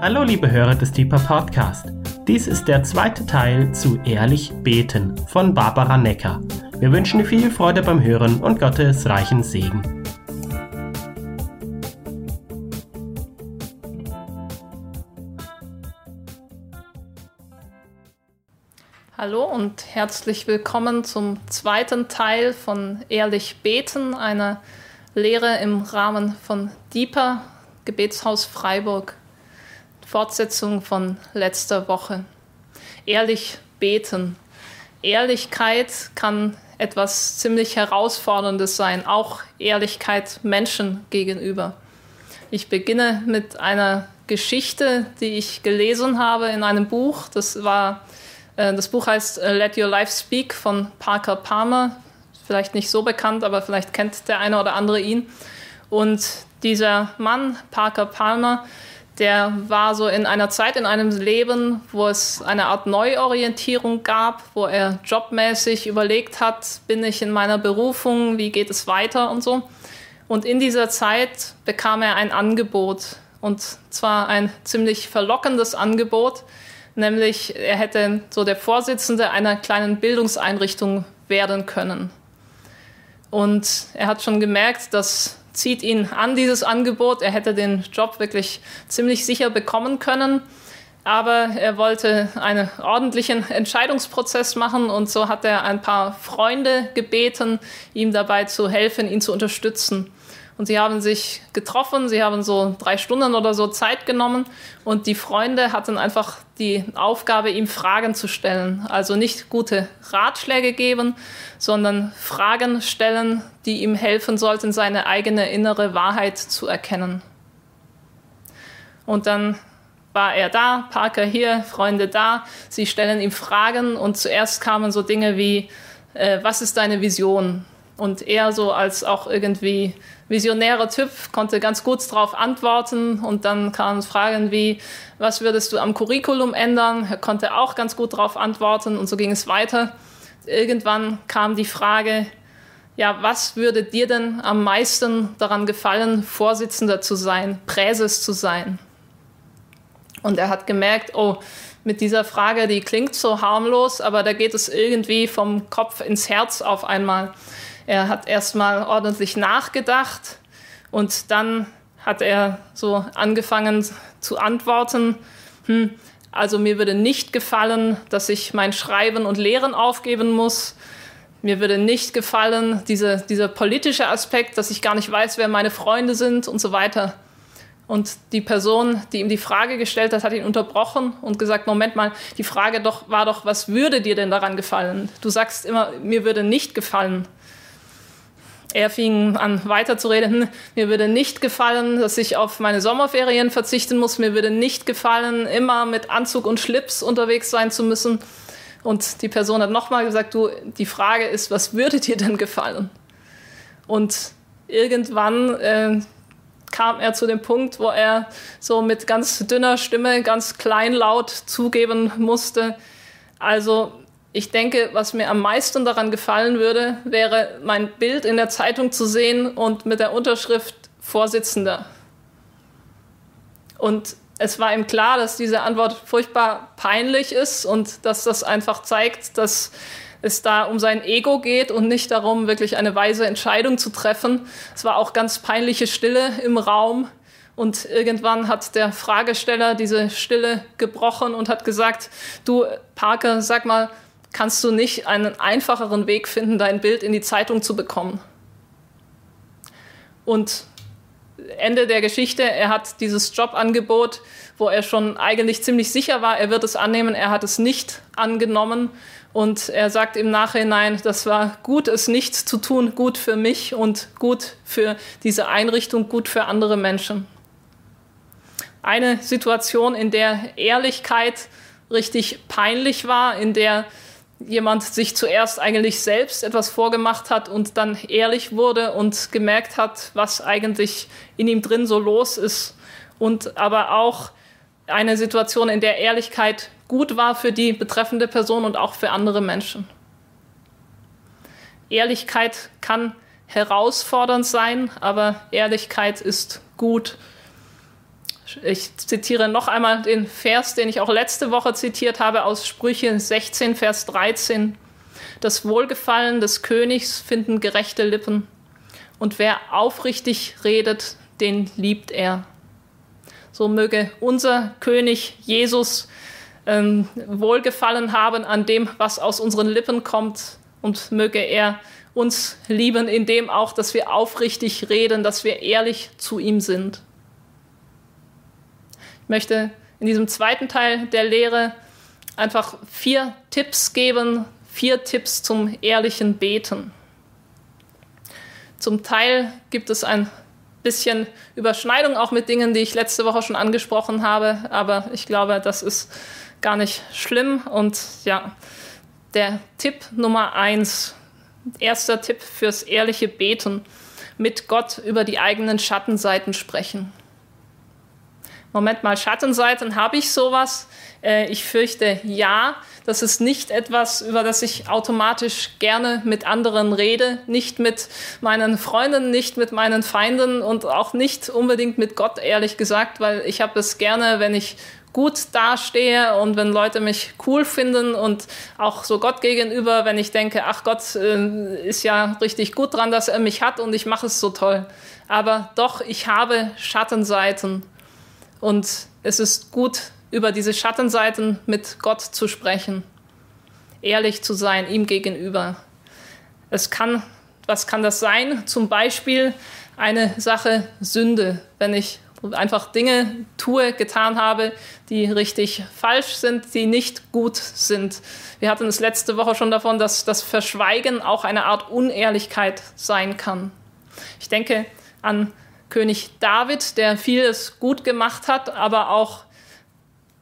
Hallo liebe Hörer des Deeper Podcast. Dies ist der zweite Teil zu Ehrlich Beten von Barbara Necker. Wir wünschen dir viel Freude beim Hören und Gottes reichen Segen. Hallo und herzlich willkommen zum zweiten Teil von Ehrlich Beten, einer Lehre im Rahmen von Deeper, Gebetshaus Freiburg. Fortsetzung von letzter Woche. Ehrlich beten. Ehrlichkeit kann etwas ziemlich Herausforderndes sein, auch Ehrlichkeit Menschen gegenüber. Ich beginne mit einer Geschichte, die ich gelesen habe in einem Buch. Das war äh, das Buch heißt äh, Let Your Life Speak von Parker Palmer. Vielleicht nicht so bekannt, aber vielleicht kennt der eine oder andere ihn. Und dieser Mann, Parker Palmer, der war so in einer Zeit in einem Leben, wo es eine Art Neuorientierung gab, wo er jobmäßig überlegt hat, bin ich in meiner Berufung, wie geht es weiter und so. Und in dieser Zeit bekam er ein Angebot, und zwar ein ziemlich verlockendes Angebot, nämlich er hätte so der Vorsitzende einer kleinen Bildungseinrichtung werden können. Und er hat schon gemerkt, das zieht ihn an, dieses Angebot. Er hätte den Job wirklich ziemlich sicher bekommen können. Aber er wollte einen ordentlichen Entscheidungsprozess machen und so hat er ein paar Freunde gebeten, ihm dabei zu helfen, ihn zu unterstützen. Und sie haben sich getroffen, sie haben so drei Stunden oder so Zeit genommen und die Freunde hatten einfach die Aufgabe, ihm Fragen zu stellen. Also nicht gute Ratschläge geben, sondern Fragen stellen, die ihm helfen sollten, seine eigene innere Wahrheit zu erkennen. Und dann war er da, Parker hier, Freunde da. Sie stellen ihm Fragen und zuerst kamen so Dinge wie, äh, was ist deine Vision? Und er so als auch irgendwie visionärer Typ konnte ganz gut darauf antworten. Und dann kamen Fragen wie, was würdest du am Curriculum ändern? Er konnte auch ganz gut darauf antworten. Und so ging es weiter. Irgendwann kam die Frage, ja, was würde dir denn am meisten daran gefallen, Vorsitzender zu sein, Präses zu sein? Und er hat gemerkt, oh, mit dieser Frage, die klingt so harmlos, aber da geht es irgendwie vom Kopf ins Herz auf einmal. Er hat erstmal ordentlich nachgedacht und dann hat er so angefangen zu antworten. Hm, also mir würde nicht gefallen, dass ich mein Schreiben und Lehren aufgeben muss. Mir würde nicht gefallen, diese, dieser politische Aspekt, dass ich gar nicht weiß, wer meine Freunde sind und so weiter. Und die Person, die ihm die Frage gestellt hat, hat ihn unterbrochen und gesagt, Moment mal, die Frage doch, war doch, was würde dir denn daran gefallen? Du sagst immer, mir würde nicht gefallen. Er fing an weiterzureden. Mir würde nicht gefallen, dass ich auf meine Sommerferien verzichten muss. Mir würde nicht gefallen, immer mit Anzug und Schlips unterwegs sein zu müssen. Und die Person hat nochmal gesagt, du, die Frage ist, was würde dir denn gefallen? Und irgendwann äh, kam er zu dem Punkt, wo er so mit ganz dünner Stimme, ganz kleinlaut zugeben musste, also ich denke, was mir am meisten daran gefallen würde, wäre mein Bild in der Zeitung zu sehen und mit der Unterschrift Vorsitzender. Und es war ihm klar, dass diese Antwort furchtbar peinlich ist und dass das einfach zeigt, dass es da um sein Ego geht und nicht darum, wirklich eine weise Entscheidung zu treffen. Es war auch ganz peinliche Stille im Raum. Und irgendwann hat der Fragesteller diese Stille gebrochen und hat gesagt, du Parker, sag mal, kannst du nicht einen einfacheren Weg finden, dein Bild in die Zeitung zu bekommen. Und Ende der Geschichte, er hat dieses Jobangebot, wo er schon eigentlich ziemlich sicher war, er wird es annehmen, er hat es nicht angenommen. Und er sagt im Nachhinein, das war gut, es nicht zu tun, gut für mich und gut für diese Einrichtung, gut für andere Menschen. Eine Situation, in der Ehrlichkeit richtig peinlich war, in der jemand sich zuerst eigentlich selbst etwas vorgemacht hat und dann ehrlich wurde und gemerkt hat, was eigentlich in ihm drin so los ist. Und aber auch eine Situation, in der Ehrlichkeit gut war für die betreffende Person und auch für andere Menschen. Ehrlichkeit kann herausfordernd sein, aber Ehrlichkeit ist gut. Ich zitiere noch einmal den Vers, den ich auch letzte Woche zitiert habe aus Sprüche 16, Vers 13. Das Wohlgefallen des Königs finden gerechte Lippen, und wer aufrichtig redet, den liebt er. So möge unser König Jesus ähm, Wohlgefallen haben an dem, was aus unseren Lippen kommt, und möge er uns lieben, indem auch, dass wir aufrichtig reden, dass wir ehrlich zu ihm sind. Ich möchte in diesem zweiten Teil der Lehre einfach vier Tipps geben, vier Tipps zum ehrlichen Beten. Zum Teil gibt es ein bisschen Überschneidung auch mit Dingen, die ich letzte Woche schon angesprochen habe, aber ich glaube, das ist gar nicht schlimm. Und ja, der Tipp Nummer eins, erster Tipp fürs ehrliche Beten, mit Gott über die eigenen Schattenseiten sprechen. Moment mal, Schattenseiten, habe ich sowas? Äh, ich fürchte ja. Das ist nicht etwas, über das ich automatisch gerne mit anderen rede, nicht mit meinen Freunden, nicht mit meinen Feinden und auch nicht unbedingt mit Gott, ehrlich gesagt, weil ich habe es gerne, wenn ich gut dastehe und wenn Leute mich cool finden und auch so Gott gegenüber, wenn ich denke, ach Gott äh, ist ja richtig gut dran, dass er mich hat und ich mache es so toll. Aber doch, ich habe Schattenseiten und es ist gut, über diese Schattenseiten mit Gott zu sprechen, ehrlich zu sein ihm gegenüber. Es kann, was kann das sein? Zum Beispiel eine Sache Sünde, wenn ich einfach Dinge tue, getan habe, die richtig falsch sind, die nicht gut sind. Wir hatten es letzte Woche schon davon, dass das Verschweigen auch eine Art Unehrlichkeit sein kann. Ich denke an König David, der vieles gut gemacht hat, aber auch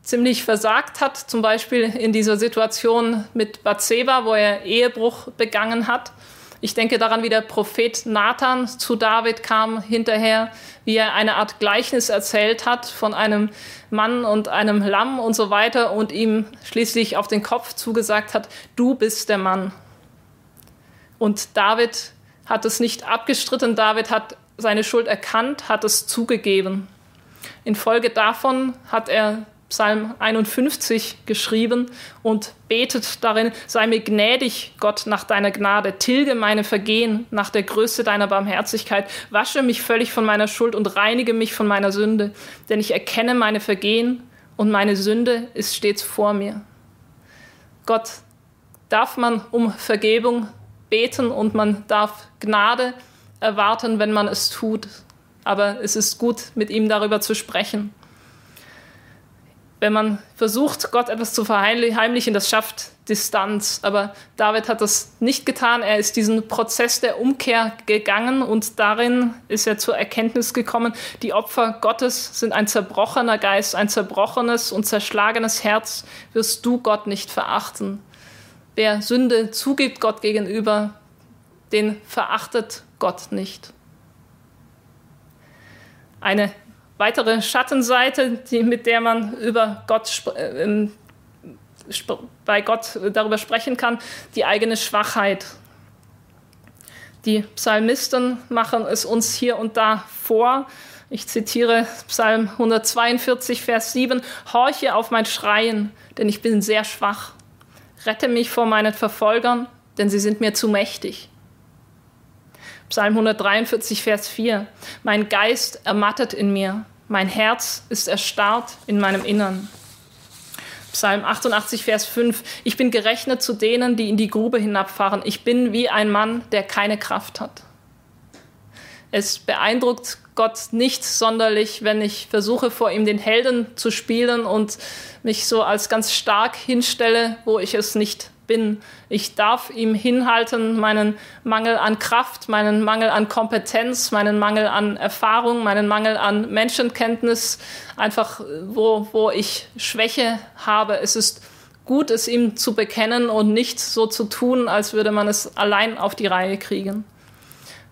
ziemlich versagt hat, zum Beispiel in dieser Situation mit Bathseba, wo er Ehebruch begangen hat. Ich denke daran, wie der Prophet Nathan zu David kam hinterher, wie er eine Art Gleichnis erzählt hat von einem Mann und einem Lamm und so weiter und ihm schließlich auf den Kopf zugesagt hat, du bist der Mann. Und David hat es nicht abgestritten, David hat seine Schuld erkannt, hat es zugegeben. Infolge davon hat er Psalm 51 geschrieben und betet darin, sei mir gnädig, Gott, nach deiner Gnade, tilge meine Vergehen nach der Größe deiner Barmherzigkeit, wasche mich völlig von meiner Schuld und reinige mich von meiner Sünde, denn ich erkenne meine Vergehen und meine Sünde ist stets vor mir. Gott, darf man um Vergebung beten und man darf Gnade erwarten, wenn man es tut, aber es ist gut, mit ihm darüber zu sprechen wenn man versucht, Gott etwas zu verheimlichen, das schafft Distanz. Aber David hat das nicht getan. Er ist diesen Prozess der Umkehr gegangen und darin ist er zur Erkenntnis gekommen, die Opfer Gottes sind ein zerbrochener Geist, ein zerbrochenes und zerschlagenes Herz wirst du Gott nicht verachten. Wer Sünde zugibt Gott gegenüber, den verachtet Gott nicht. Eine weitere Schattenseite, die, mit der man über Gott, äh, bei Gott darüber sprechen kann, die eigene Schwachheit. Die Psalmisten machen es uns hier und da vor. Ich zitiere Psalm 142, Vers 7. Horche auf mein Schreien, denn ich bin sehr schwach. Rette mich vor meinen Verfolgern, denn sie sind mir zu mächtig. Psalm 143, Vers 4. Mein Geist ermattet in mir, mein Herz ist erstarrt in meinem Innern. Psalm 88, Vers 5. Ich bin gerechnet zu denen, die in die Grube hinabfahren. Ich bin wie ein Mann, der keine Kraft hat. Es beeindruckt Gott nicht sonderlich, wenn ich versuche, vor ihm den Helden zu spielen und mich so als ganz stark hinstelle, wo ich es nicht bin. Ich darf ihm hinhalten, meinen Mangel an Kraft, meinen Mangel an Kompetenz, meinen Mangel an Erfahrung, meinen Mangel an Menschenkenntnis, einfach wo, wo ich Schwäche habe. Es ist gut, es ihm zu bekennen und nicht so zu tun, als würde man es allein auf die Reihe kriegen.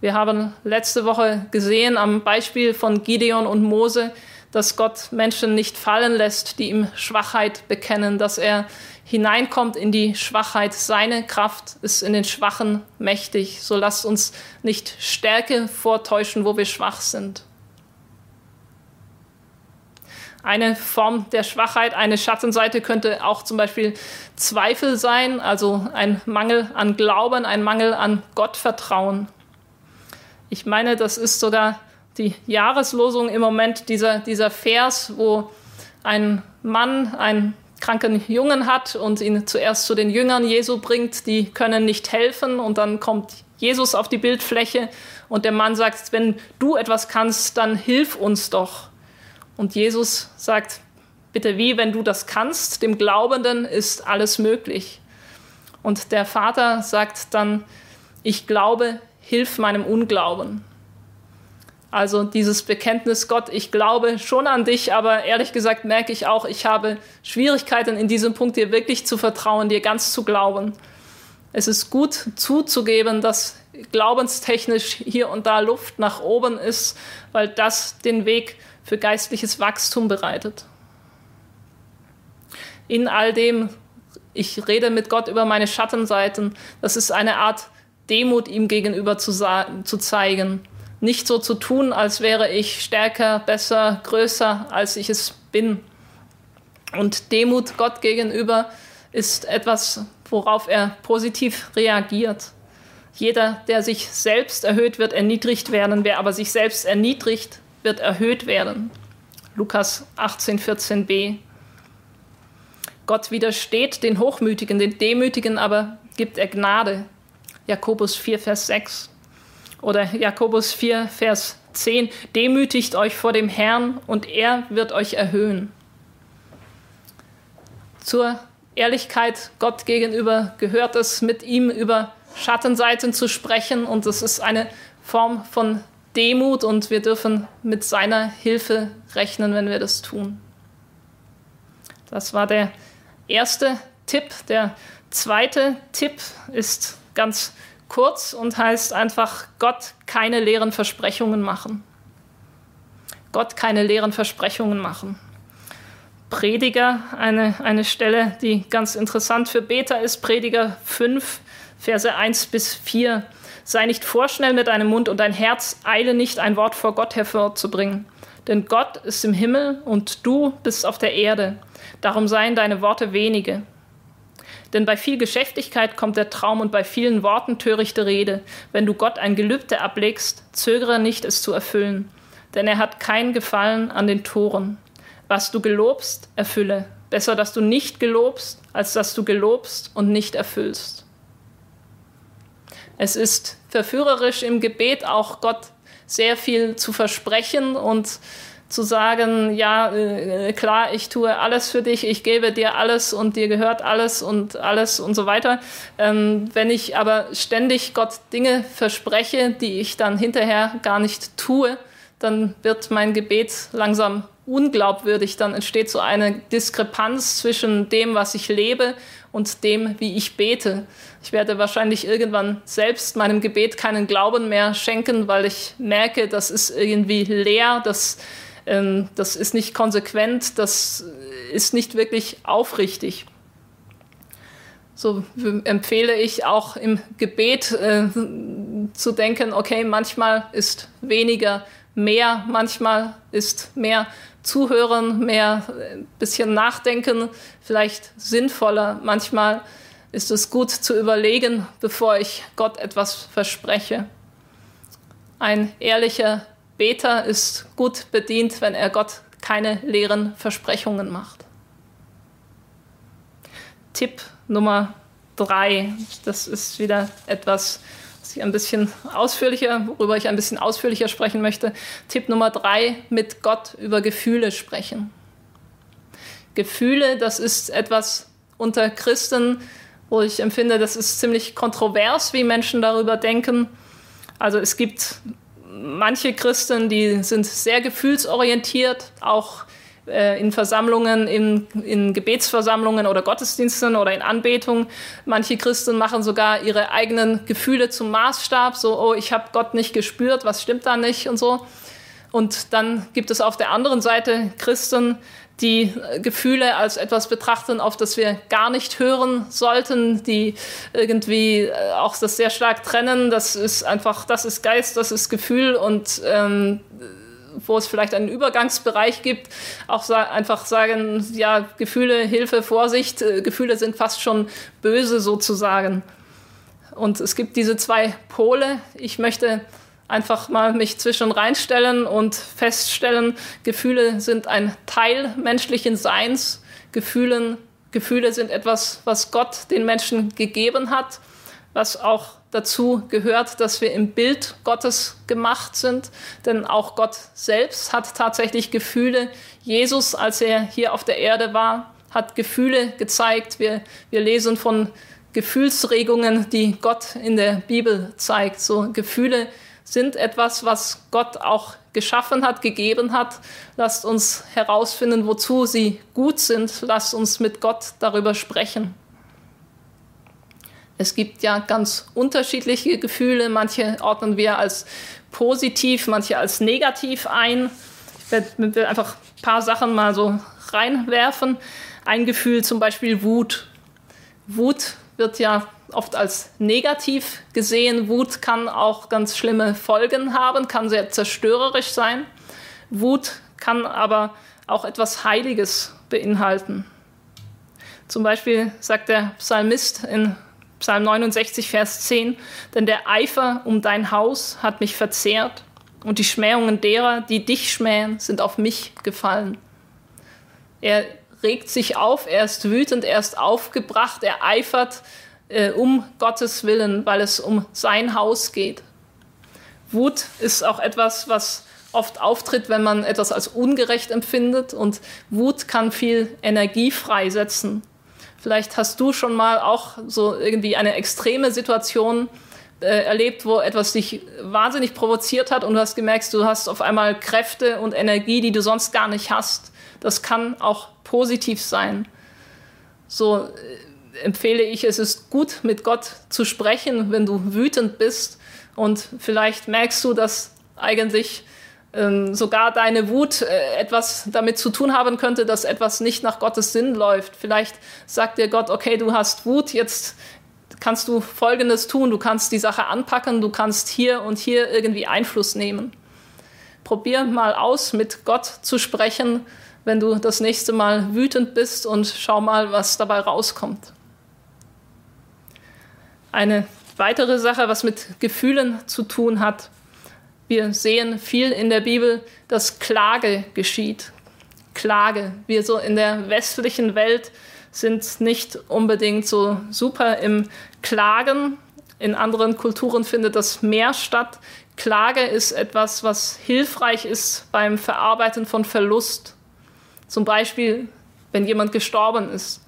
Wir haben letzte Woche gesehen am Beispiel von Gideon und Mose, dass Gott Menschen nicht fallen lässt, die ihm Schwachheit bekennen, dass er hineinkommt in die Schwachheit. Seine Kraft ist in den Schwachen mächtig. So lasst uns nicht Stärke vortäuschen, wo wir schwach sind. eine Form der Schwachheit, eine Schattenseite könnte auch zum Beispiel Zweifel sein, also ein Mangel an Glauben, ein Mangel an Gottvertrauen. Ich meine, das ist sogar die Jahreslosung im Moment, dieser, dieser Vers, wo ein Mann einen kranken Jungen hat und ihn zuerst zu den Jüngern Jesu bringt, die können nicht helfen und dann kommt Jesus auf die Bildfläche und der Mann sagt, wenn du etwas kannst, dann hilf uns doch. Und Jesus sagt, bitte wie, wenn du das kannst, dem Glaubenden ist alles möglich. Und der Vater sagt dann, ich glaube, hilf meinem Unglauben. Also dieses Bekenntnis, Gott, ich glaube schon an dich, aber ehrlich gesagt merke ich auch, ich habe Schwierigkeiten in diesem Punkt, dir wirklich zu vertrauen, dir ganz zu glauben. Es ist gut zuzugeben, dass glaubenstechnisch hier und da Luft nach oben ist, weil das den Weg für geistliches Wachstum bereitet. In all dem, ich rede mit Gott über meine Schattenseiten, das ist eine Art Demut ihm gegenüber zu, zu zeigen. Nicht so zu tun, als wäre ich stärker, besser, größer, als ich es bin. Und Demut Gott gegenüber ist etwas, worauf er positiv reagiert. Jeder, der sich selbst erhöht, wird erniedrigt werden. Wer aber sich selbst erniedrigt, wird erhöht werden. Lukas 18, 14b. Gott widersteht den Hochmütigen, den Demütigen aber gibt er Gnade. Jakobus 4, Vers 6. Oder Jakobus 4, Vers 10. Demütigt euch vor dem Herrn und er wird euch erhöhen. Zur Ehrlichkeit Gott gegenüber gehört es, mit ihm über Schattenseiten zu sprechen und es ist eine Form von Demut und wir dürfen mit seiner Hilfe rechnen, wenn wir das tun. Das war der erste Tipp. Der zweite Tipp ist ganz kurz und heißt einfach, Gott keine leeren Versprechungen machen. Gott keine leeren Versprechungen machen. Prediger, eine, eine Stelle, die ganz interessant für Beter ist, Prediger 5, Verse 1 bis 4. Sei nicht vorschnell mit deinem Mund und dein Herz eile nicht, ein Wort vor Gott hervorzubringen. Denn Gott ist im Himmel und du bist auf der Erde. Darum seien deine Worte wenige. Denn bei viel Geschäftigkeit kommt der Traum und bei vielen Worten törichte Rede. Wenn du Gott ein Gelübde ablegst, zögere nicht, es zu erfüllen. Denn er hat kein Gefallen an den Toren. Was du gelobst, erfülle. Besser, dass du nicht gelobst, als dass du gelobst und nicht erfüllst. Es ist verführerisch im Gebet auch Gott sehr viel zu versprechen und zu sagen, ja, äh, klar, ich tue alles für dich, ich gebe dir alles und dir gehört alles und alles und so weiter. Ähm, wenn ich aber ständig Gott Dinge verspreche, die ich dann hinterher gar nicht tue, dann wird mein Gebet langsam unglaubwürdig, dann entsteht so eine Diskrepanz zwischen dem, was ich lebe und dem, wie ich bete. Ich werde wahrscheinlich irgendwann selbst meinem Gebet keinen Glauben mehr schenken, weil ich merke, das ist irgendwie leer, das, ähm, das ist nicht konsequent, das ist nicht wirklich aufrichtig. So empfehle ich auch im Gebet äh, zu denken, okay, manchmal ist weniger mehr, manchmal ist mehr Zuhören, mehr ein äh, bisschen nachdenken, vielleicht sinnvoller. Manchmal ist es gut zu überlegen, bevor ich Gott etwas verspreche. Ein ehrlicher Beter ist gut bedient, wenn er Gott keine leeren Versprechungen macht. Tipp Nummer drei, das ist wieder etwas ich ein bisschen ausführlicher, worüber ich ein bisschen ausführlicher sprechen möchte. Tipp Nummer drei, mit Gott über Gefühle sprechen. Gefühle, das ist etwas unter Christen, wo ich empfinde, das ist ziemlich kontrovers, wie Menschen darüber denken. Also es gibt manche Christen, die sind sehr gefühlsorientiert, auch äh, in Versammlungen, in, in Gebetsversammlungen oder Gottesdiensten oder in Anbetung. Manche Christen machen sogar ihre eigenen Gefühle zum Maßstab, so, oh, ich habe Gott nicht gespürt, was stimmt da nicht und so. Und dann gibt es auf der anderen Seite Christen, die Gefühle als etwas betrachten, auf das wir gar nicht hören sollten, die irgendwie äh, auch das sehr stark trennen. Das ist einfach, das ist Geist, das ist Gefühl und ähm, wo es vielleicht einen Übergangsbereich gibt, auch sa einfach sagen, ja, Gefühle, Hilfe, Vorsicht, äh, Gefühle sind fast schon böse sozusagen. Und es gibt diese zwei Pole. Ich möchte einfach mal mich zwischen reinstellen und feststellen, Gefühle sind ein Teil menschlichen Seins. Gefühlen, Gefühle sind etwas, was Gott den Menschen gegeben hat, was auch dazu gehört, dass wir im Bild Gottes gemacht sind, denn auch Gott selbst hat tatsächlich Gefühle. Jesus, als er hier auf der Erde war, hat Gefühle gezeigt. Wir, wir lesen von Gefühlsregungen, die Gott in der Bibel zeigt. So Gefühle sind etwas, was Gott auch geschaffen hat, gegeben hat. Lasst uns herausfinden, wozu sie gut sind. Lasst uns mit Gott darüber sprechen. Es gibt ja ganz unterschiedliche Gefühle. Manche ordnen wir als positiv, manche als negativ ein. Ich werde einfach ein paar Sachen mal so reinwerfen. Ein Gefühl zum Beispiel Wut. Wut wird ja oft als negativ gesehen. Wut kann auch ganz schlimme Folgen haben, kann sehr zerstörerisch sein. Wut kann aber auch etwas Heiliges beinhalten. Zum Beispiel sagt der Psalmist in Psalm 69, Vers 10, denn der Eifer um dein Haus hat mich verzehrt und die Schmähungen derer, die dich schmähen, sind auf mich gefallen. Er regt sich auf, er ist wütend, er ist aufgebracht, er eifert äh, um Gottes Willen, weil es um sein Haus geht. Wut ist auch etwas, was oft auftritt, wenn man etwas als ungerecht empfindet und Wut kann viel Energie freisetzen. Vielleicht hast du schon mal auch so irgendwie eine extreme Situation äh, erlebt, wo etwas dich wahnsinnig provoziert hat und du hast gemerkt, du hast auf einmal Kräfte und Energie, die du sonst gar nicht hast. Das kann auch positiv sein. So äh, empfehle ich, es ist gut, mit Gott zu sprechen, wenn du wütend bist und vielleicht merkst du, dass eigentlich ähm, sogar deine Wut äh, etwas damit zu tun haben könnte, dass etwas nicht nach Gottes Sinn läuft. Vielleicht sagt dir Gott, okay, du hast Wut, jetzt kannst du Folgendes tun, du kannst die Sache anpacken, du kannst hier und hier irgendwie Einfluss nehmen. Probier mal aus, mit Gott zu sprechen, wenn du das nächste Mal wütend bist und schau mal, was dabei rauskommt. Eine weitere Sache, was mit Gefühlen zu tun hat, wir sehen viel in der Bibel, dass Klage geschieht. Klage. Wir so in der westlichen Welt sind nicht unbedingt so super im Klagen. In anderen Kulturen findet das mehr statt. Klage ist etwas, was hilfreich ist beim Verarbeiten von Verlust. Zum Beispiel, wenn jemand gestorben ist.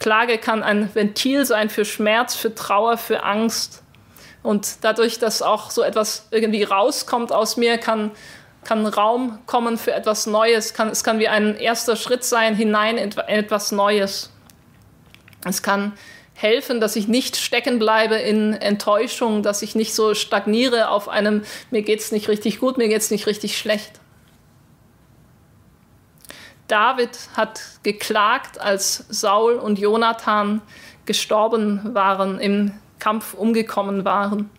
Klage kann ein Ventil sein für Schmerz, für Trauer, für Angst. Und dadurch, dass auch so etwas irgendwie rauskommt aus mir, kann, kann Raum kommen für etwas Neues. Kann, es kann wie ein erster Schritt sein hinein in etwas Neues. Es kann helfen, dass ich nicht stecken bleibe in Enttäuschung, dass ich nicht so stagniere auf einem, mir geht es nicht richtig gut, mir geht es nicht richtig schlecht. David hat geklagt, als Saul und Jonathan gestorben waren im Kampf umgekommen waren.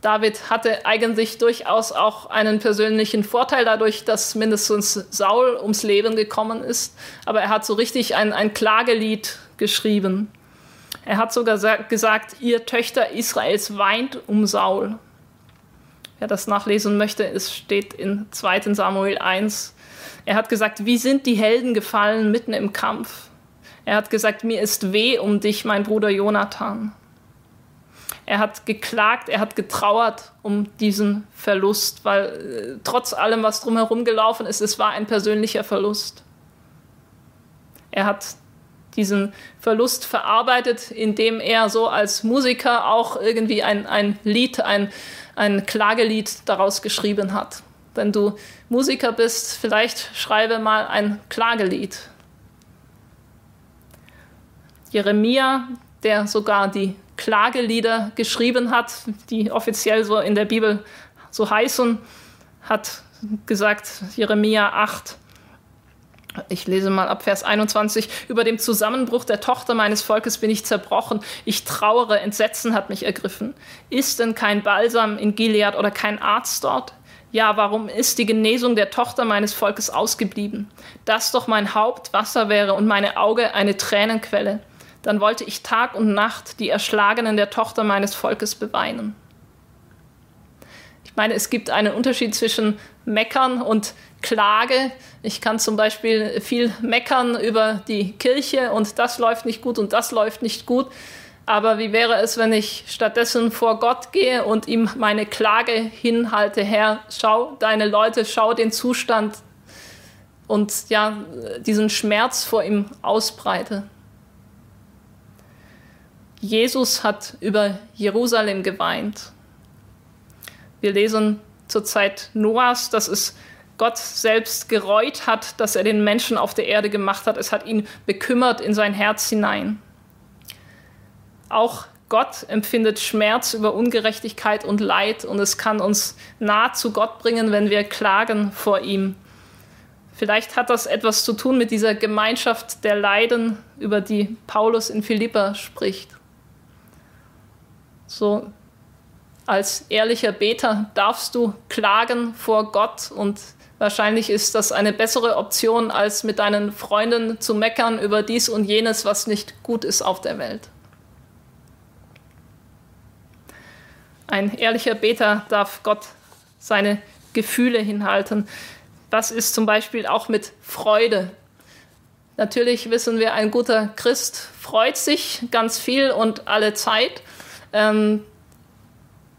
David hatte eigentlich durchaus auch einen persönlichen Vorteil dadurch, dass mindestens Saul ums Leben gekommen ist. Aber er hat so richtig ein, ein Klagelied geschrieben. Er hat sogar gesagt, ihr Töchter Israels weint um Saul. Wer das nachlesen möchte, es steht in 2 Samuel 1. Er hat gesagt, wie sind die Helden gefallen mitten im Kampf? Er hat gesagt, mir ist weh um dich, mein Bruder Jonathan. Er hat geklagt, er hat getrauert um diesen Verlust, weil äh, trotz allem, was drumherum gelaufen ist, es war ein persönlicher Verlust. Er hat diesen Verlust verarbeitet, indem er so als Musiker auch irgendwie ein, ein Lied, ein, ein Klagelied daraus geschrieben hat. Wenn du Musiker bist, vielleicht schreibe mal ein Klagelied. Jeremia, der sogar die Klagelieder geschrieben hat, die offiziell so in der Bibel so heißen, hat gesagt, Jeremia 8, ich lese mal ab Vers 21. Über dem Zusammenbruch der Tochter meines Volkes bin ich zerbrochen. Ich trauere, Entsetzen hat mich ergriffen. Ist denn kein Balsam in Gilead oder kein Arzt dort? Ja, warum ist die Genesung der Tochter meines Volkes ausgeblieben? Das doch mein Haupt Wasser wäre und meine Auge eine Tränenquelle. Dann wollte ich Tag und Nacht die Erschlagenen der Tochter meines Volkes beweinen. Ich meine, es gibt einen Unterschied zwischen Meckern und Klage. Ich kann zum Beispiel viel meckern über die Kirche und das läuft nicht gut und das läuft nicht gut. Aber wie wäre es, wenn ich stattdessen vor Gott gehe und ihm meine Klage hinhalte, Herr, schau deine Leute, schau den Zustand und ja, diesen Schmerz vor ihm ausbreite. Jesus hat über Jerusalem geweint. Wir lesen zur Zeit Noahs, dass es Gott selbst gereut hat, dass er den Menschen auf der Erde gemacht hat. Es hat ihn bekümmert in sein Herz hinein. Auch Gott empfindet Schmerz über Ungerechtigkeit und Leid und es kann uns nah zu Gott bringen, wenn wir klagen vor ihm. Vielleicht hat das etwas zu tun mit dieser Gemeinschaft der Leiden, über die Paulus in Philippa spricht. So als ehrlicher Beter darfst du klagen vor Gott und wahrscheinlich ist das eine bessere Option, als mit deinen Freunden zu meckern über dies und jenes, was nicht gut ist auf der Welt. Ein ehrlicher Beter darf Gott seine Gefühle hinhalten. Das ist zum Beispiel auch mit Freude. Natürlich wissen wir, ein guter Christ freut sich ganz viel und alle Zeit. Ähm,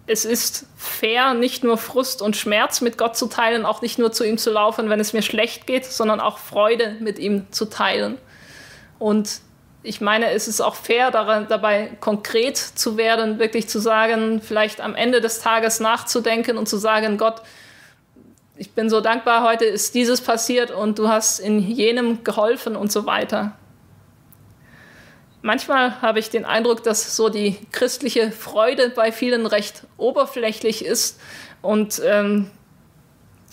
es ist fair, nicht nur Frust und Schmerz mit Gott zu teilen, auch nicht nur zu ihm zu laufen, wenn es mir schlecht geht, sondern auch Freude mit ihm zu teilen. Und ich meine, es ist auch fair, dabei konkret zu werden, wirklich zu sagen, vielleicht am Ende des Tages nachzudenken und zu sagen, Gott, ich bin so dankbar, heute ist dieses passiert und du hast in jenem geholfen und so weiter. Manchmal habe ich den Eindruck, dass so die christliche Freude bei vielen recht oberflächlich ist und ähm,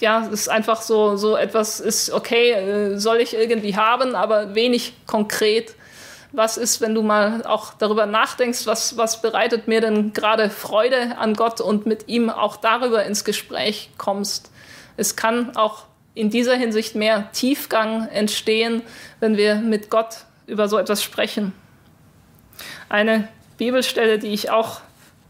ja, es ist einfach so, so etwas ist, okay, äh, soll ich irgendwie haben, aber wenig konkret was ist, wenn du mal auch darüber nachdenkst, was, was bereitet mir denn gerade Freude an Gott und mit ihm auch darüber ins Gespräch kommst. Es kann auch in dieser Hinsicht mehr Tiefgang entstehen, wenn wir mit Gott über so etwas sprechen. Eine Bibelstelle, die ich auch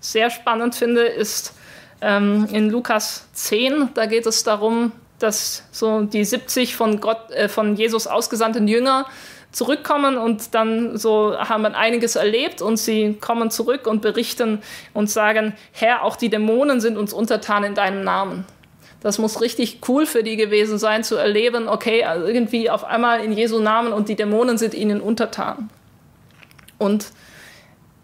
sehr spannend finde, ist ähm, in Lukas 10. Da geht es darum, dass so die 70 von, Gott, äh, von Jesus ausgesandten Jünger zurückkommen und dann so haben wir einiges erlebt und sie kommen zurück und berichten und sagen, Herr, auch die Dämonen sind uns untertan in deinem Namen. Das muss richtig cool für die gewesen sein, zu erleben, okay, irgendwie auf einmal in Jesu Namen und die Dämonen sind ihnen untertan. Und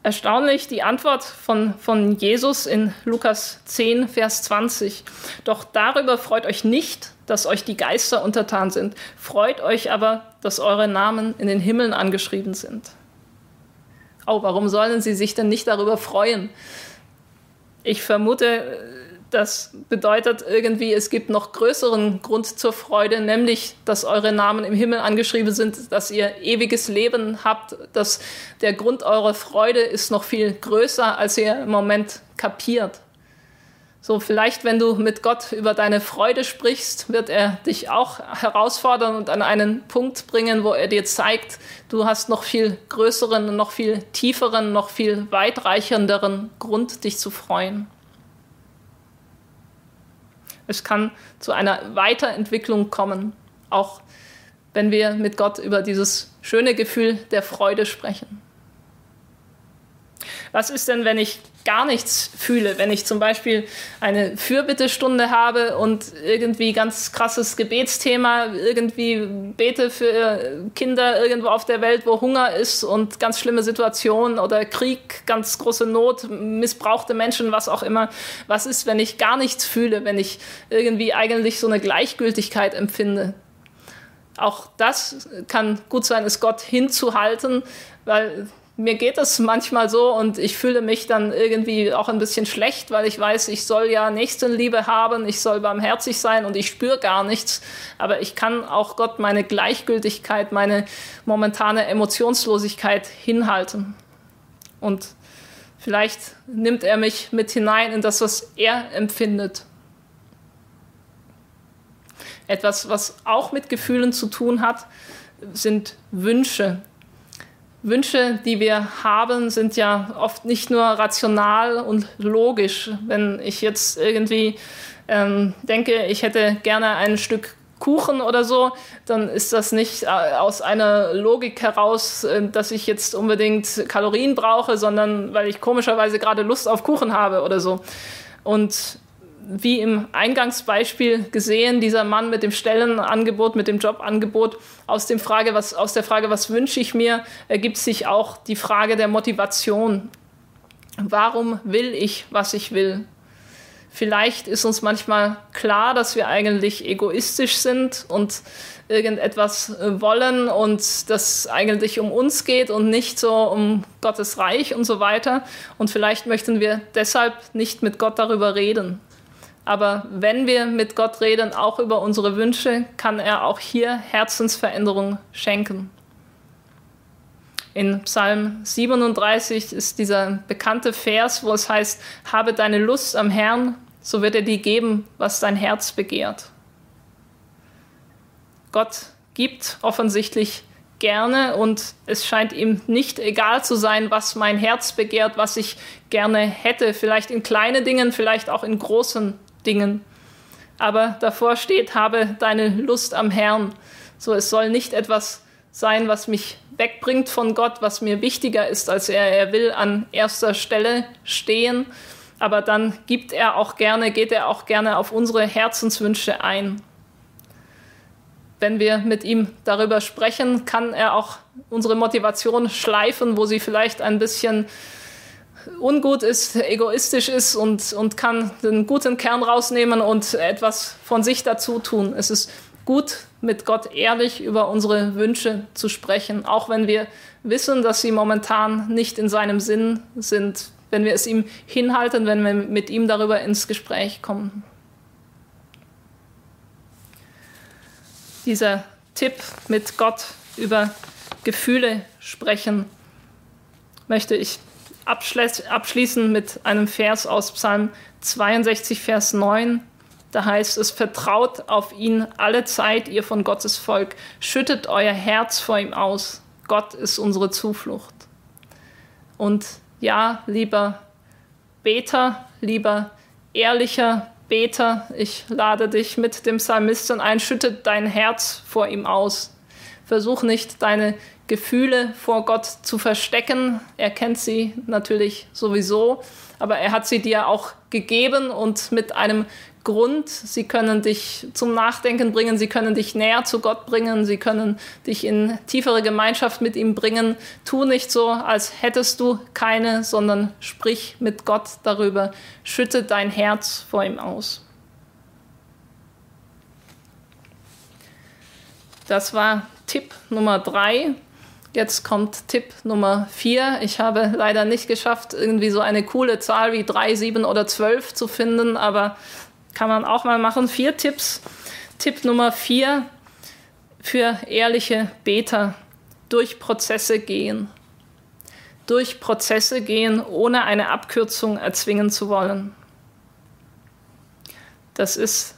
erstaunlich die Antwort von, von Jesus in Lukas 10, Vers 20. Doch darüber freut euch nicht, dass euch die Geister untertan sind. Freut euch aber, dass eure Namen in den Himmeln angeschrieben sind. Oh, warum sollen sie sich denn nicht darüber freuen? Ich vermute, das bedeutet irgendwie, es gibt noch größeren Grund zur Freude, nämlich, dass eure Namen im Himmel angeschrieben sind, dass ihr ewiges Leben habt, dass der Grund eurer Freude ist noch viel größer, als ihr im Moment kapiert. So, vielleicht, wenn du mit Gott über deine Freude sprichst, wird er dich auch herausfordern und an einen Punkt bringen, wo er dir zeigt, du hast noch viel größeren, noch viel tieferen, noch viel weitreichenderen Grund, dich zu freuen. Es kann zu einer Weiterentwicklung kommen, auch wenn wir mit Gott über dieses schöne Gefühl der Freude sprechen. Was ist denn, wenn ich gar nichts fühle, wenn ich zum Beispiel eine Fürbittestunde habe und irgendwie ganz krasses Gebetsthema, irgendwie bete für Kinder irgendwo auf der Welt, wo Hunger ist und ganz schlimme Situationen oder Krieg, ganz große Not, missbrauchte Menschen, was auch immer. Was ist, wenn ich gar nichts fühle, wenn ich irgendwie eigentlich so eine Gleichgültigkeit empfinde? Auch das kann gut sein, es Gott hinzuhalten, weil mir geht es manchmal so und ich fühle mich dann irgendwie auch ein bisschen schlecht, weil ich weiß, ich soll ja Nächstenliebe haben, ich soll barmherzig sein und ich spüre gar nichts. Aber ich kann auch Gott meine Gleichgültigkeit, meine momentane Emotionslosigkeit hinhalten. Und vielleicht nimmt er mich mit hinein in das, was er empfindet. Etwas, was auch mit Gefühlen zu tun hat, sind Wünsche. Wünsche, die wir haben, sind ja oft nicht nur rational und logisch. Wenn ich jetzt irgendwie ähm, denke, ich hätte gerne ein Stück Kuchen oder so, dann ist das nicht äh, aus einer Logik heraus, äh, dass ich jetzt unbedingt Kalorien brauche, sondern weil ich komischerweise gerade Lust auf Kuchen habe oder so. Und wie im Eingangsbeispiel gesehen, dieser Mann mit dem Stellenangebot, mit dem Jobangebot, aus, dem Frage, was, aus der Frage, was wünsche ich mir, ergibt sich auch die Frage der Motivation. Warum will ich, was ich will? Vielleicht ist uns manchmal klar, dass wir eigentlich egoistisch sind und irgendetwas wollen und das eigentlich um uns geht und nicht so um Gottes Reich und so weiter. Und vielleicht möchten wir deshalb nicht mit Gott darüber reden. Aber wenn wir mit Gott reden, auch über unsere Wünsche, kann er auch hier Herzensveränderung schenken. In Psalm 37 ist dieser bekannte Vers, wo es heißt, habe deine Lust am Herrn, so wird er dir geben, was dein Herz begehrt. Gott gibt offensichtlich gerne und es scheint ihm nicht egal zu sein, was mein Herz begehrt, was ich gerne hätte, vielleicht in kleinen Dingen, vielleicht auch in großen Dingen. Aber davor steht, habe deine Lust am Herrn. So, es soll nicht etwas sein, was mich wegbringt von Gott, was mir wichtiger ist als er. Er will an erster Stelle stehen, aber dann gibt er auch gerne, geht er auch gerne auf unsere Herzenswünsche ein. Wenn wir mit ihm darüber sprechen, kann er auch unsere Motivation schleifen, wo sie vielleicht ein bisschen ungut ist, egoistisch ist und, und kann den guten Kern rausnehmen und etwas von sich dazu tun. Es ist gut, mit Gott ehrlich über unsere Wünsche zu sprechen, auch wenn wir wissen, dass sie momentan nicht in seinem Sinn sind, wenn wir es ihm hinhalten, wenn wir mit ihm darüber ins Gespräch kommen. Dieser Tipp mit Gott über Gefühle sprechen möchte ich abschließen mit einem Vers aus Psalm 62, Vers 9. Da heißt es, vertraut auf ihn alle Zeit, ihr von Gottes Volk, schüttet euer Herz vor ihm aus. Gott ist unsere Zuflucht. Und ja, lieber Beter, lieber ehrlicher Beter, ich lade dich mit dem Psalmisten ein, schüttet dein Herz vor ihm aus. Versuch nicht, deine Gefühle vor Gott zu verstecken. Er kennt sie natürlich sowieso, aber er hat sie dir auch gegeben und mit einem Grund. Sie können dich zum Nachdenken bringen, sie können dich näher zu Gott bringen, sie können dich in tiefere Gemeinschaft mit ihm bringen. Tu nicht so, als hättest du keine, sondern sprich mit Gott darüber. Schütte dein Herz vor ihm aus. Das war Tipp Nummer drei. Jetzt kommt Tipp Nummer vier. Ich habe leider nicht geschafft, irgendwie so eine coole Zahl wie drei, sieben oder zwölf zu finden, aber kann man auch mal machen. Vier Tipps. Tipp Nummer vier für ehrliche Beter. Durch Prozesse gehen. Durch Prozesse gehen, ohne eine Abkürzung erzwingen zu wollen. Das ist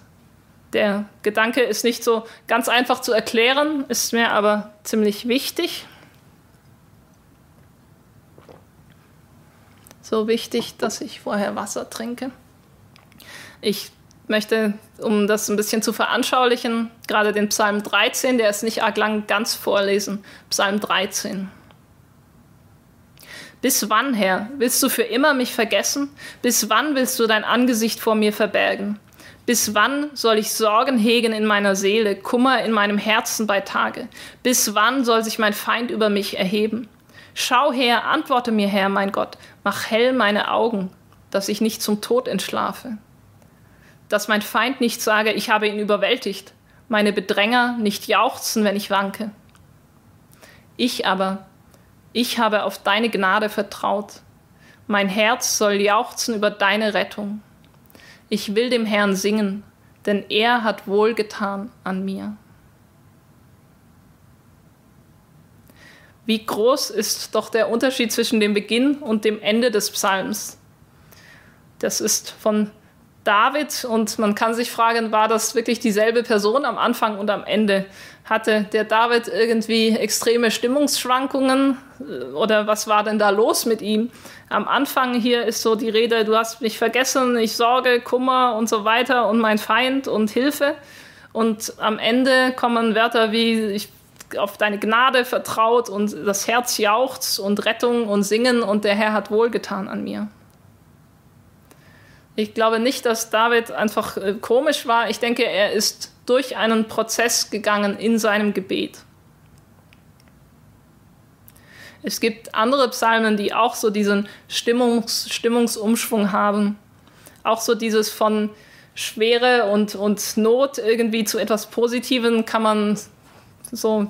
der Gedanke ist nicht so ganz einfach zu erklären, ist mir aber ziemlich wichtig. So wichtig, dass ich vorher Wasser trinke. Ich möchte, um das ein bisschen zu veranschaulichen, gerade den Psalm 13, der ist nicht arg lang, ganz vorlesen. Psalm 13. Bis wann, Herr, willst du für immer mich vergessen? Bis wann willst du dein Angesicht vor mir verbergen? Bis wann soll ich Sorgen hegen in meiner Seele, Kummer in meinem Herzen bei Tage? Bis wann soll sich mein Feind über mich erheben? Schau her, antworte mir, Herr, mein Gott, mach hell meine Augen, dass ich nicht zum Tod entschlafe. Dass mein Feind nicht sage, ich habe ihn überwältigt, meine Bedränger nicht jauchzen, wenn ich wanke. Ich aber, ich habe auf deine Gnade vertraut. Mein Herz soll jauchzen über deine Rettung. Ich will dem Herrn singen, denn er hat wohlgetan an mir. Wie groß ist doch der Unterschied zwischen dem Beginn und dem Ende des Psalms? Das ist von David und man kann sich fragen, war das wirklich dieselbe Person am Anfang und am Ende? Hatte der David irgendwie extreme Stimmungsschwankungen oder was war denn da los mit ihm? Am Anfang hier ist so die Rede, du hast mich vergessen, ich sorge, Kummer und so weiter und mein Feind und Hilfe. Und am Ende kommen Wörter wie ich auf deine Gnade vertraut und das Herz jauchzt und Rettung und Singen und der Herr hat wohlgetan an mir. Ich glaube nicht, dass David einfach äh, komisch war. Ich denke, er ist durch einen Prozess gegangen in seinem Gebet. Es gibt andere Psalmen, die auch so diesen Stimmungs Stimmungsumschwung haben. Auch so dieses von Schwere und, und Not irgendwie zu etwas Positivem kann man so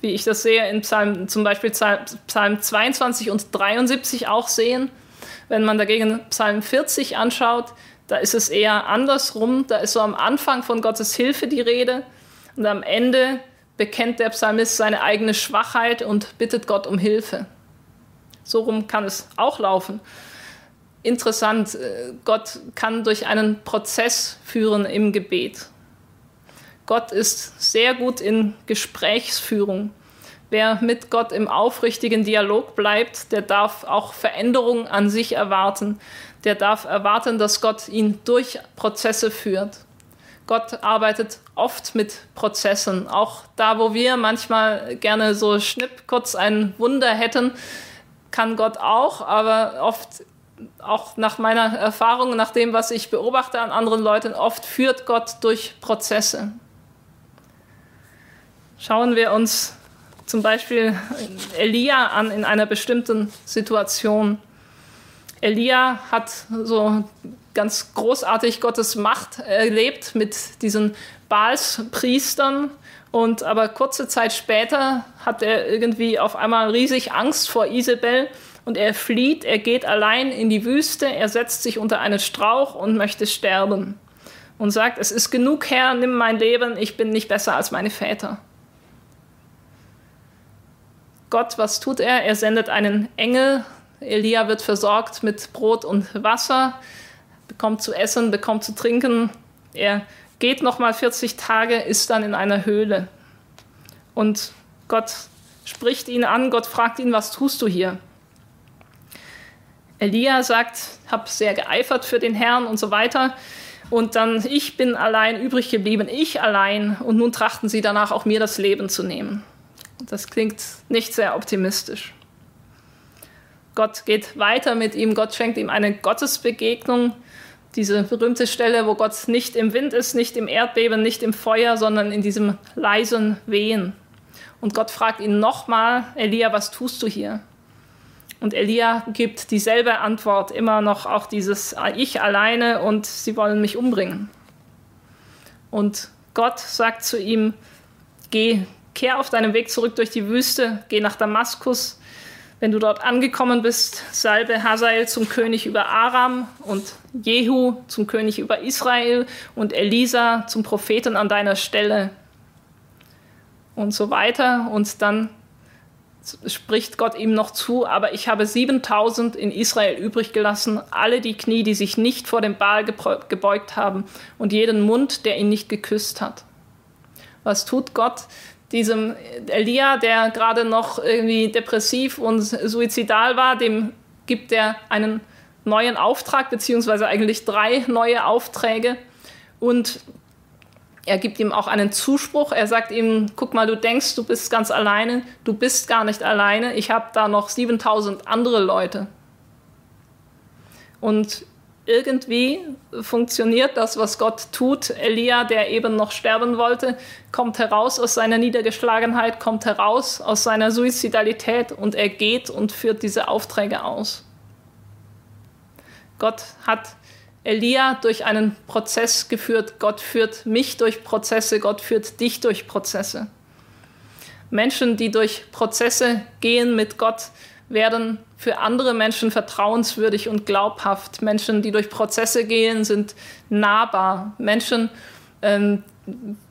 wie ich das sehe in Psalm, zum Beispiel Psalm 22 und 73 auch sehen. Wenn man dagegen Psalm 40 anschaut, da ist es eher andersrum. Da ist so am Anfang von Gottes Hilfe die Rede und am Ende bekennt der Psalmist seine eigene Schwachheit und bittet Gott um Hilfe. So rum kann es auch laufen. Interessant, äh, Gott kann durch einen Prozess führen im Gebet. Gott ist sehr gut in Gesprächsführung. Wer mit Gott im aufrichtigen Dialog bleibt, der darf auch Veränderungen an sich erwarten. Der darf erwarten, dass Gott ihn durch Prozesse führt. Gott arbeitet oft mit Prozessen. Auch da, wo wir manchmal gerne so schnipp kurz ein Wunder hätten, kann Gott auch, aber oft auch nach meiner Erfahrung, nach dem, was ich beobachte an anderen Leuten, oft führt Gott durch Prozesse. Schauen wir uns zum Beispiel Elia an in einer bestimmten Situation. Elia hat so ganz großartig Gottes Macht erlebt mit diesen Baalspriestern und aber kurze Zeit später hat er irgendwie auf einmal riesig Angst vor Isabel und er flieht, er geht allein in die Wüste, er setzt sich unter einen Strauch und möchte sterben und sagt, es ist genug Herr, nimm mein Leben, ich bin nicht besser als meine Väter. Gott, was tut er? Er sendet einen Engel. Elia wird versorgt mit Brot und Wasser, bekommt zu essen, bekommt zu trinken. Er geht nochmal 40 Tage, ist dann in einer Höhle. Und Gott spricht ihn an, Gott fragt ihn, was tust du hier? Elia sagt, habe sehr geeifert für den Herrn und so weiter. Und dann, ich bin allein übrig geblieben, ich allein. Und nun trachten sie danach auch mir das Leben zu nehmen. Das klingt nicht sehr optimistisch. Gott geht weiter mit ihm, Gott schenkt ihm eine Gottesbegegnung. Diese berühmte Stelle, wo Gott nicht im Wind ist, nicht im Erdbeben, nicht im Feuer, sondern in diesem leisen Wehen. Und Gott fragt ihn nochmal, Elia, was tust du hier? Und Elia gibt dieselbe Antwort, immer noch auch dieses Ich alleine und sie wollen mich umbringen. Und Gott sagt zu ihm, geh kehr auf deinem Weg zurück durch die Wüste, geh nach Damaskus. Wenn du dort angekommen bist, salbe Hazael zum König über Aram und Jehu zum König über Israel und Elisa zum Propheten an deiner Stelle und so weiter. Und dann spricht Gott ihm noch zu, aber ich habe 7000 in Israel übrig gelassen, alle die Knie, die sich nicht vor dem Baal gebeugt haben und jeden Mund, der ihn nicht geküsst hat. Was tut Gott? Diesem Elia, der gerade noch irgendwie depressiv und suizidal war, dem gibt er einen neuen Auftrag, beziehungsweise eigentlich drei neue Aufträge. Und er gibt ihm auch einen Zuspruch. Er sagt ihm, guck mal, du denkst, du bist ganz alleine. Du bist gar nicht alleine. Ich habe da noch 7000 andere Leute. Und irgendwie funktioniert das, was Gott tut. Elia, der eben noch sterben wollte, kommt heraus aus seiner Niedergeschlagenheit, kommt heraus aus seiner Suizidalität und er geht und führt diese Aufträge aus. Gott hat Elia durch einen Prozess geführt. Gott führt mich durch Prozesse. Gott führt dich durch Prozesse. Menschen, die durch Prozesse gehen mit Gott, werden für andere Menschen vertrauenswürdig und glaubhaft. Menschen, die durch Prozesse gehen, sind nahbar. Menschen, ähm,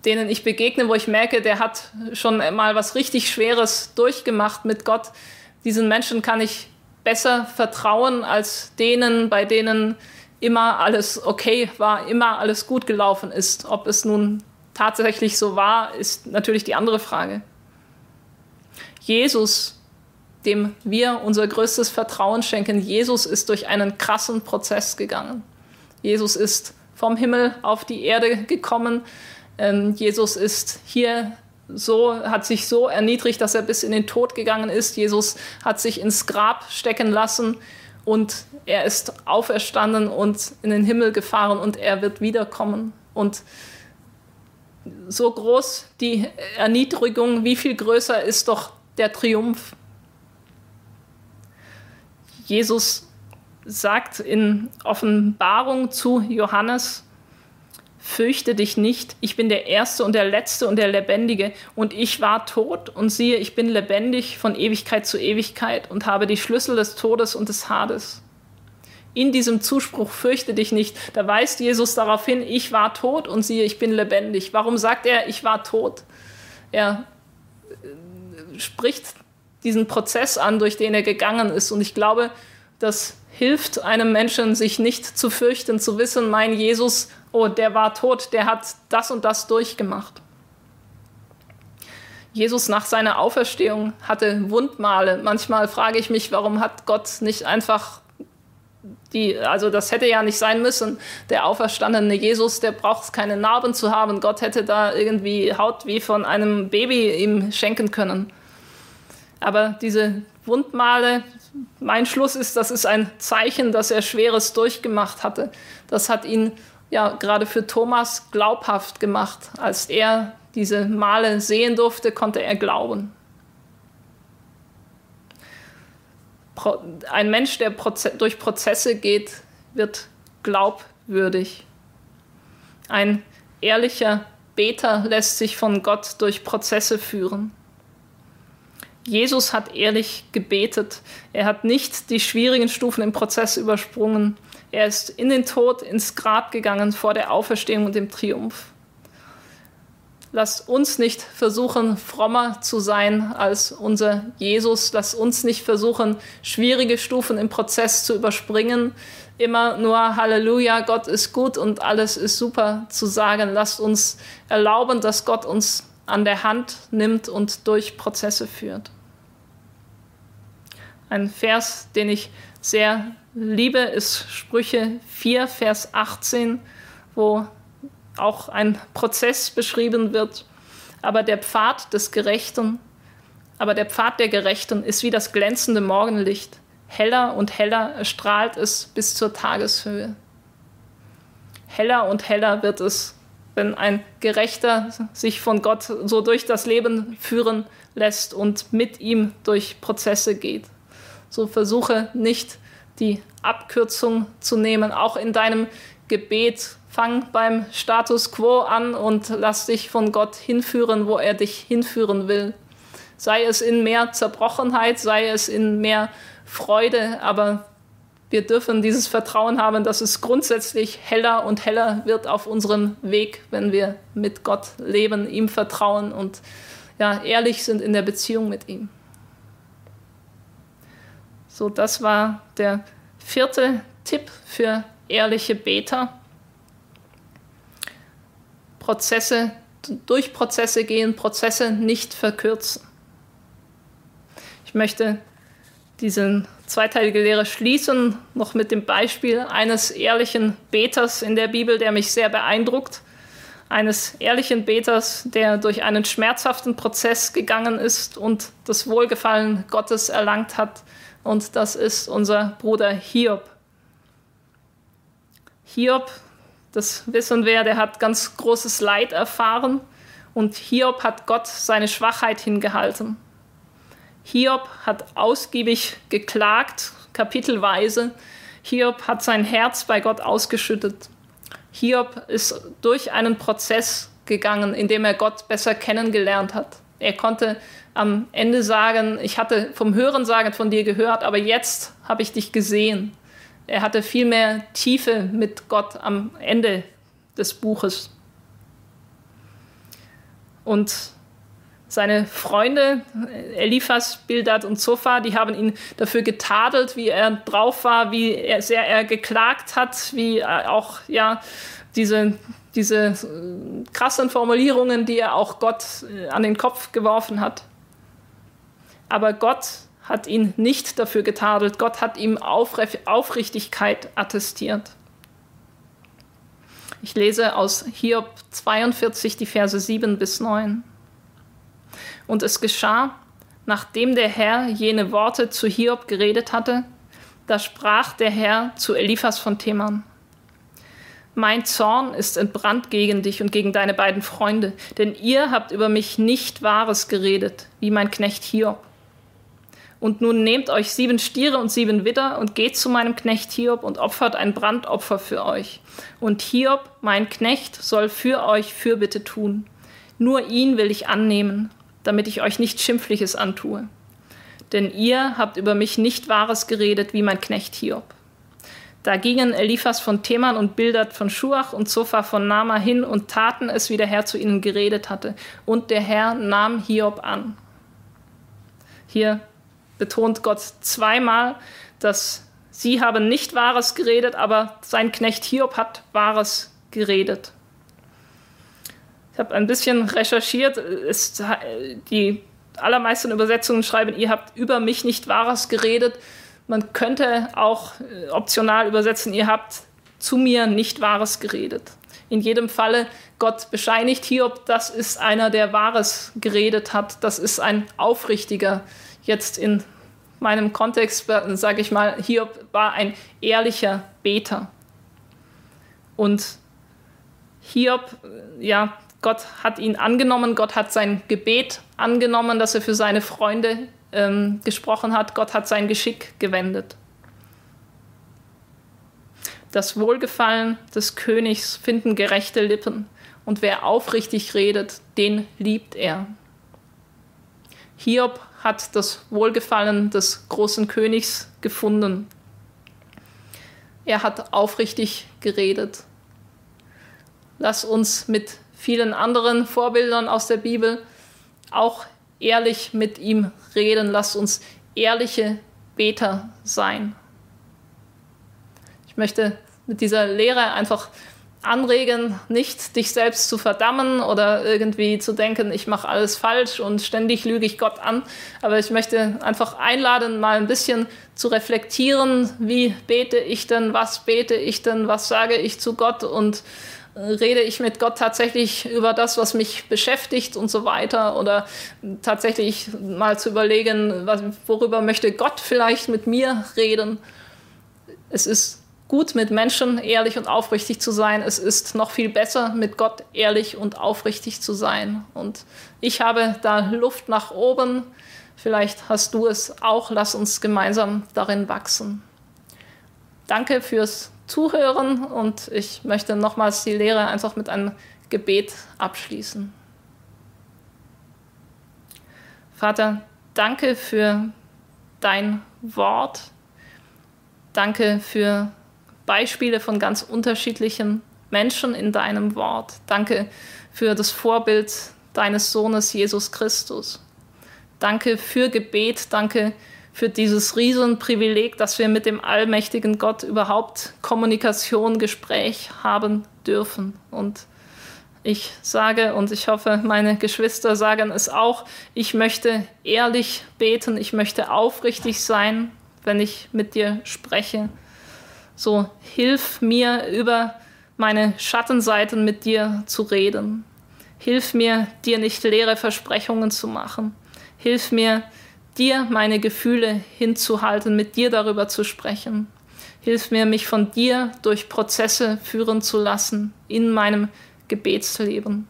denen ich begegne, wo ich merke, der hat schon mal was richtig Schweres durchgemacht mit Gott. Diesen Menschen kann ich besser vertrauen als denen, bei denen immer alles okay war, immer alles gut gelaufen ist. Ob es nun tatsächlich so war, ist natürlich die andere Frage. Jesus, dem wir unser größtes Vertrauen schenken, Jesus ist durch einen krassen Prozess gegangen. Jesus ist vom Himmel auf die Erde gekommen. Ähm, Jesus ist hier so, hat sich so erniedrigt, dass er bis in den Tod gegangen ist. Jesus hat sich ins Grab stecken lassen und er ist auferstanden und in den Himmel gefahren und er wird wiederkommen. Und so groß die Erniedrigung, wie viel größer ist doch der Triumph. Jesus sagt in Offenbarung zu Johannes, Fürchte dich nicht, ich bin der Erste und der Letzte und der Lebendige, und ich war tot, und siehe, ich bin lebendig von Ewigkeit zu Ewigkeit und habe die Schlüssel des Todes und des Hades. In diesem Zuspruch fürchte dich nicht, da weist Jesus darauf hin, ich war tot und siehe, ich bin lebendig. Warum sagt er, ich war tot? Er äh, spricht diesen Prozess an, durch den er gegangen ist. Und ich glaube, das hilft einem Menschen, sich nicht zu fürchten, zu wissen, mein Jesus oh, der war tot, der hat das und das durchgemacht. Jesus nach seiner Auferstehung hatte Wundmale. Manchmal frage ich mich, warum hat Gott nicht einfach die, also das hätte ja nicht sein müssen. Der auferstandene Jesus, der braucht keine Narben zu haben. Gott hätte da irgendwie Haut wie von einem Baby ihm schenken können. Aber diese Wundmale, mein Schluss ist, das ist ein Zeichen, dass er Schweres durchgemacht hatte. Das hat ihn ja gerade für Thomas glaubhaft gemacht. Als er diese Male sehen durfte, konnte er glauben. Ein Mensch, der durch Prozesse geht, wird glaubwürdig. Ein ehrlicher Beter lässt sich von Gott durch Prozesse führen. Jesus hat ehrlich gebetet. Er hat nicht die schwierigen Stufen im Prozess übersprungen. Er ist in den Tod, ins Grab gegangen vor der Auferstehung und dem Triumph. Lass uns nicht versuchen, frommer zu sein als unser Jesus. Lass uns nicht versuchen, schwierige Stufen im Prozess zu überspringen. Immer nur Halleluja, Gott ist gut und alles ist super zu sagen. Lasst uns erlauben, dass Gott uns an der Hand nimmt und durch Prozesse führt. Ein Vers, den ich sehr liebe, ist Sprüche 4, Vers 18, wo auch ein Prozess beschrieben wird. Aber der Pfad des Gerechten, aber der Pfad der Gerechten ist wie das glänzende Morgenlicht. Heller und heller strahlt es bis zur Tageshöhe. Heller und heller wird es, wenn ein Gerechter sich von Gott so durch das Leben führen lässt und mit ihm durch Prozesse geht. So versuche nicht die Abkürzung zu nehmen, auch in deinem Gebet. Fang beim Status quo an und lass dich von Gott hinführen, wo er dich hinführen will. Sei es in mehr Zerbrochenheit, sei es in mehr Freude, aber wir dürfen dieses Vertrauen haben, dass es grundsätzlich heller und heller wird auf unserem Weg, wenn wir mit Gott leben, ihm vertrauen und ja, ehrlich sind in der Beziehung mit ihm. So, das war der vierte Tipp für ehrliche Beter. Prozesse, durch Prozesse gehen, Prozesse nicht verkürzen. Ich möchte diese zweiteilige Lehre schließen, noch mit dem Beispiel eines ehrlichen Beters in der Bibel, der mich sehr beeindruckt. Eines ehrlichen Beters, der durch einen schmerzhaften Prozess gegangen ist und das Wohlgefallen Gottes erlangt hat und das ist unser Bruder Hiob. Hiob, das wissen wir, der hat ganz großes Leid erfahren und Hiob hat Gott seine Schwachheit hingehalten. Hiob hat ausgiebig geklagt, kapitelweise. Hiob hat sein Herz bei Gott ausgeschüttet. Hiob ist durch einen Prozess gegangen, in dem er Gott besser kennengelernt hat. Er konnte am Ende sagen, ich hatte vom Hörensagen von dir gehört, aber jetzt habe ich dich gesehen. Er hatte viel mehr Tiefe mit Gott am Ende des Buches. Und seine Freunde, Eliphas, Bildad und Zophar, die haben ihn dafür getadelt, wie er drauf war, wie er, sehr er geklagt hat, wie auch ja diese, diese krassen Formulierungen, die er auch Gott an den Kopf geworfen hat. Aber Gott hat ihn nicht dafür getadelt. Gott hat ihm Aufrichtigkeit attestiert. Ich lese aus Hiob 42 die Verse 7 bis 9. Und es geschah, nachdem der Herr jene Worte zu Hiob geredet hatte, da sprach der Herr zu Eliphas von Theman. Mein Zorn ist entbrannt gegen dich und gegen deine beiden Freunde, denn ihr habt über mich nicht Wahres geredet, wie mein Knecht Hiob. Und nun nehmt euch sieben Stiere und sieben Widder und geht zu meinem Knecht Hiob und opfert ein Brandopfer für euch. Und Hiob, mein Knecht, soll für euch Fürbitte tun. Nur ihn will ich annehmen, damit ich euch nicht Schimpfliches antue. Denn ihr habt über mich nicht Wahres geredet, wie mein Knecht Hiob. Da gingen Eliphas von Theman und Bildad von Schuach und Zophar von Nama hin und taten es, wie der Herr zu ihnen geredet hatte. Und der Herr nahm Hiob an. Hier betont Gott zweimal, dass sie haben nicht Wahres geredet, aber sein Knecht Hiob hat Wahres geredet. Ich habe ein bisschen recherchiert. Es, die allermeisten Übersetzungen schreiben, ihr habt über mich nicht Wahres geredet. Man könnte auch äh, optional übersetzen, ihr habt zu mir nicht Wahres geredet. In jedem Falle, Gott bescheinigt Hiob, das ist einer, der Wahres geredet hat. Das ist ein aufrichtiger, jetzt in meinem Kontext, sage ich mal, Hiob war ein ehrlicher Beter. Und Hiob, ja, Gott hat ihn angenommen, Gott hat sein Gebet angenommen, das er für seine Freunde ähm, gesprochen hat, Gott hat sein Geschick gewendet. Das Wohlgefallen des Königs finden gerechte Lippen, und wer aufrichtig redet, den liebt er. Hiob hat das Wohlgefallen des großen Königs gefunden. Er hat aufrichtig geredet. Lass uns mit vielen anderen Vorbildern aus der Bibel auch ehrlich mit ihm reden. Lass uns ehrliche Beter sein. Ich möchte mit dieser Lehre einfach anregen, nicht dich selbst zu verdammen oder irgendwie zu denken, ich mache alles falsch und ständig lüge ich Gott an. Aber ich möchte einfach einladen, mal ein bisschen zu reflektieren, wie bete ich denn, was bete ich denn, was sage ich zu Gott und rede ich mit Gott tatsächlich über das, was mich beschäftigt und so weiter oder tatsächlich mal zu überlegen, was, worüber möchte Gott vielleicht mit mir reden. Es ist gut, mit Menschen ehrlich und aufrichtig zu sein. Es ist noch viel besser, mit Gott ehrlich und aufrichtig zu sein. Und ich habe da Luft nach oben. Vielleicht hast du es auch. Lass uns gemeinsam darin wachsen. Danke fürs Zuhören und ich möchte nochmals die Lehre einfach mit einem Gebet abschließen. Vater, danke für dein Wort. Danke für Beispiele von ganz unterschiedlichen Menschen in deinem Wort. Danke für das Vorbild deines Sohnes Jesus Christus. Danke für Gebet, danke für dieses Riesenprivileg, dass wir mit dem allmächtigen Gott überhaupt Kommunikation, Gespräch haben dürfen. Und ich sage, und ich hoffe, meine Geschwister sagen es auch, ich möchte ehrlich beten, ich möchte aufrichtig sein, wenn ich mit dir spreche. So, hilf mir über meine Schattenseiten mit dir zu reden. Hilf mir, dir nicht leere Versprechungen zu machen. Hilf mir, dir meine Gefühle hinzuhalten, mit dir darüber zu sprechen. Hilf mir, mich von dir durch Prozesse führen zu lassen in meinem Gebetsleben.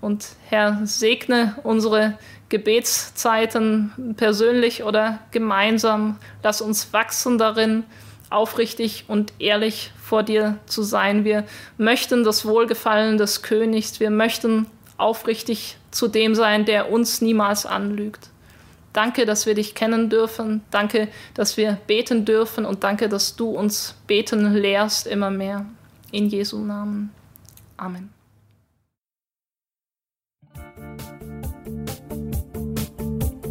Und Herr, segne unsere Gebetszeiten persönlich oder gemeinsam. Lass uns wachsen darin, aufrichtig und ehrlich vor dir zu sein. Wir möchten das Wohlgefallen des Königs. Wir möchten aufrichtig zu dem sein, der uns niemals anlügt. Danke, dass wir dich kennen dürfen. Danke, dass wir beten dürfen. Und danke, dass du uns beten lehrst immer mehr. In Jesu Namen. Amen.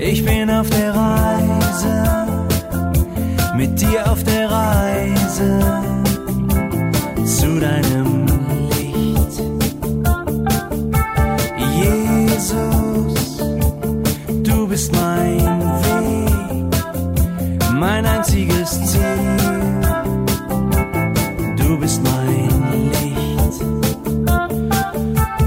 ich bin auf der Reise, mit dir auf der Reise